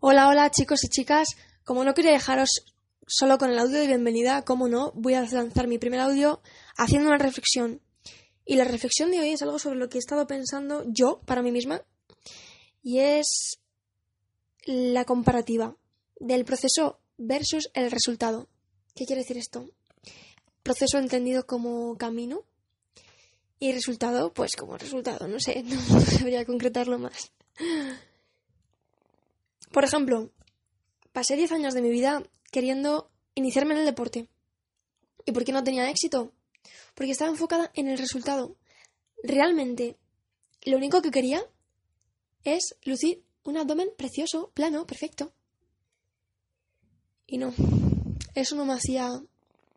Hola, hola chicos y chicas. Como no quería dejaros solo con el audio de bienvenida, como no, voy a lanzar mi primer audio haciendo una reflexión. Y la reflexión de hoy es algo sobre lo que he estado pensando yo para mí misma. Y es la comparativa del proceso versus el resultado. ¿Qué quiere decir esto? Proceso entendido como camino y resultado, pues como resultado, no sé, no, sabría concretarlo más. Por ejemplo, pasé 10 años de mi vida queriendo iniciarme en el deporte. ¿Y por qué no tenía éxito? Porque estaba enfocada en el resultado. Realmente, lo único que quería es lucir un abdomen precioso, plano, perfecto. Y no, eso no me hacía,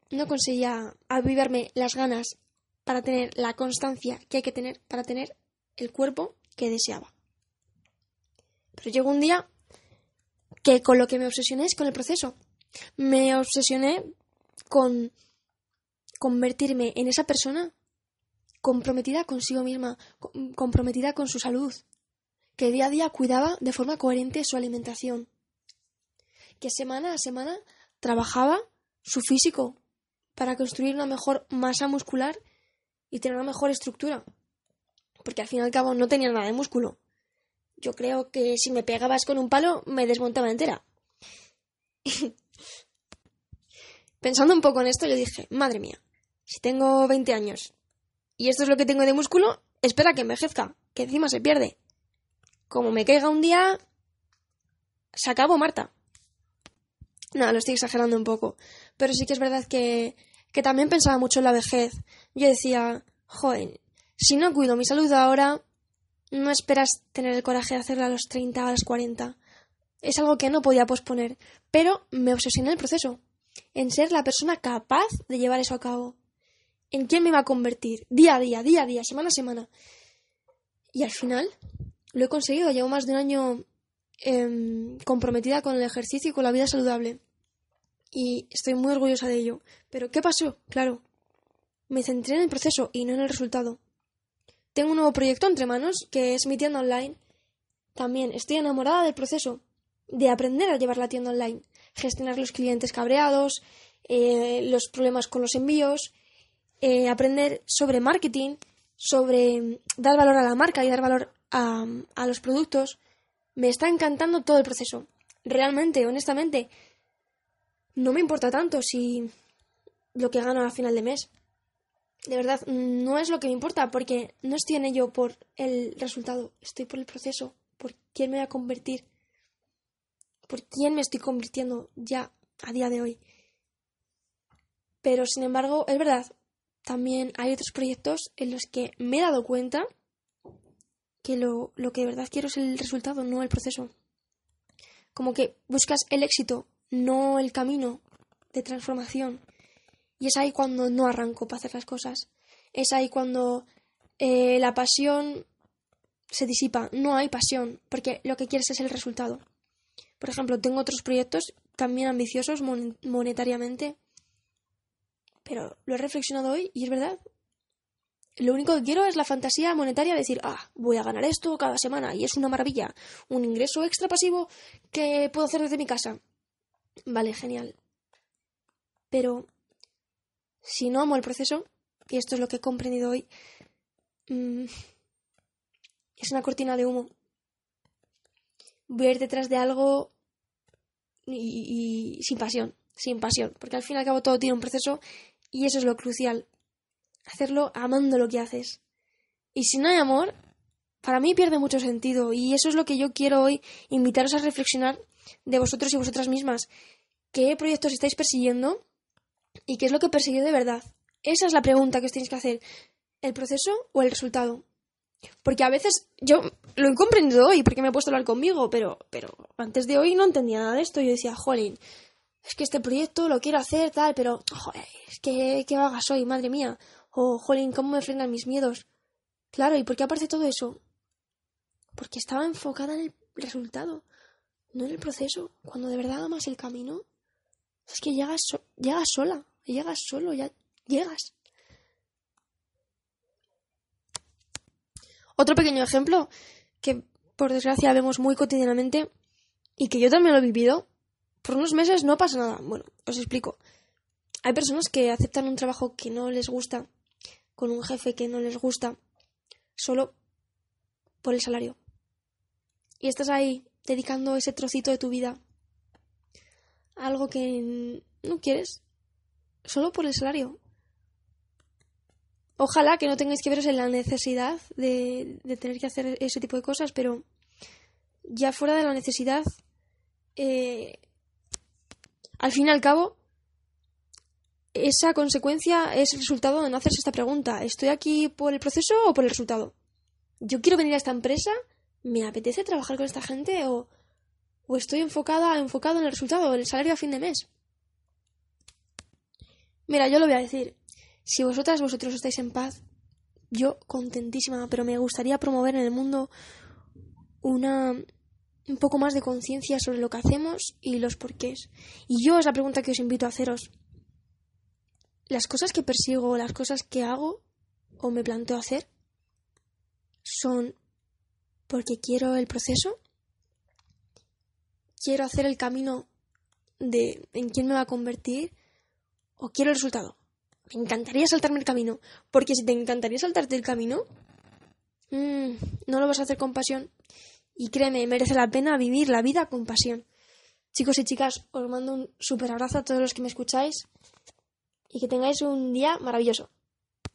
no conseguía avivarme las ganas para tener la constancia que hay que tener para tener el cuerpo que deseaba. Pero llegó un día que con lo que me obsesioné es con el proceso. Me obsesioné con convertirme en esa persona comprometida consigo misma, comprometida con su salud, que día a día cuidaba de forma coherente su alimentación, que semana a semana trabajaba su físico para construir una mejor masa muscular y tener una mejor estructura, porque al fin y al cabo no tenía nada de músculo, yo creo que si me pegabas con un palo me desmontaba entera. Pensando un poco en esto, yo dije, madre mía, si tengo 20 años y esto es lo que tengo de músculo, espera que envejezca, que encima se pierde. Como me caiga un día, se acabó Marta. No, lo estoy exagerando un poco, pero sí que es verdad que, que también pensaba mucho en la vejez. Yo decía, joven, si no cuido mi salud ahora, no esperas tener el coraje de hacerlo a los 30 o a los 40. Es algo que no podía posponer, pero me obsesioné en el proceso, en ser la persona capaz de llevar eso a cabo, en quién me iba a convertir, día a día, día a día, semana a semana. Y al final lo he conseguido, llevo más de un año em, comprometida con el ejercicio y con la vida saludable. Y estoy muy orgullosa de ello. Pero ¿qué pasó? Claro, me centré en el proceso y no en el resultado. Tengo un nuevo proyecto entre manos que es mi tienda online. También estoy enamorada del proceso de aprender a llevar la tienda online, gestionar los clientes cabreados, eh, los problemas con los envíos, eh, aprender sobre marketing, sobre dar valor a la marca y dar valor a, a los productos. Me está encantando todo el proceso. Realmente, honestamente, no me importa tanto si lo que gano a final de mes de verdad, no es lo que me importa, porque no estoy en ello por el resultado, estoy por el proceso, por quién me voy a convertir, por quién me estoy convirtiendo ya a día de hoy. Pero, sin embargo, es verdad, también hay otros proyectos en los que me he dado cuenta que lo, lo que de verdad quiero es el resultado, no el proceso. Como que buscas el éxito, no el camino de transformación. Y es ahí cuando no arranco para hacer las cosas. Es ahí cuando eh, la pasión se disipa. No hay pasión, porque lo que quieres es el resultado. Por ejemplo, tengo otros proyectos también ambiciosos monetariamente, pero lo he reflexionado hoy y es verdad. Lo único que quiero es la fantasía monetaria de decir, ah, voy a ganar esto cada semana y es una maravilla, un ingreso extra pasivo que puedo hacer desde mi casa. Vale, genial. Pero si no amo el proceso, y esto es lo que he comprendido hoy, mm, es una cortina de humo. Voy a ir detrás de algo y, sin pasión, sin pasión, porque al fin y al cabo todo tiene un proceso y eso es lo crucial. Hacerlo amando lo que haces. Y si no hay amor, para mí pierde mucho sentido y eso es lo que yo quiero hoy invitaros a reflexionar de vosotros y vosotras mismas. ¿Qué proyectos estáis persiguiendo? ¿Y qué es lo que persigue de verdad? Esa es la pregunta que os tenéis que hacer. ¿El proceso o el resultado? Porque a veces yo lo he comprendido hoy porque me he puesto a hablar conmigo, pero, pero antes de hoy no entendía nada de esto. Yo decía, jolín, es que este proyecto lo quiero hacer, tal, pero, joder, es que, ¿qué vaga soy, madre mía? O, jolín, ¿cómo me frenan mis miedos? Claro, ¿y por qué aparece todo eso? Porque estaba enfocada en el resultado, no en el proceso. Cuando de verdad amas el camino, es que llegas, llegas sola, llegas solo, ya llegas. Otro pequeño ejemplo que por desgracia vemos muy cotidianamente y que yo también lo he vivido, por unos meses no pasa nada. Bueno, os explico. Hay personas que aceptan un trabajo que no les gusta, con un jefe que no les gusta, solo por el salario. Y estás ahí dedicando ese trocito de tu vida a algo que no quieres, solo por el salario. Ojalá que no tengáis que veros en la necesidad de, tener que hacer ese tipo de cosas, pero ya fuera de la necesidad, eh, al fin y al cabo, esa consecuencia es el resultado de no hacerse esta pregunta. ¿Estoy aquí por el proceso o por el resultado? ¿Yo quiero venir a esta empresa? ¿Me apetece trabajar con esta gente? ¿O, o estoy enfocada, enfocado en el resultado, en el salario a fin de mes? Mira, yo lo voy a decir. Si vosotras, vosotros estáis en paz, yo contentísima, pero me gustaría promover en el mundo una un poco más de conciencia sobre lo que hacemos y los porqués. Y yo es la pregunta que os invito a haceros las cosas que persigo, las cosas que hago o me planteo hacer son porque quiero el proceso, quiero hacer el camino de en quién me va a convertir o quiero el resultado. Me encantaría saltarme el camino, porque si te encantaría saltarte el camino, mmm, no lo vas a hacer con pasión. Y créeme, merece la pena vivir la vida con pasión. Chicos y chicas, os mando un super abrazo a todos los que me escucháis y que tengáis un día maravilloso.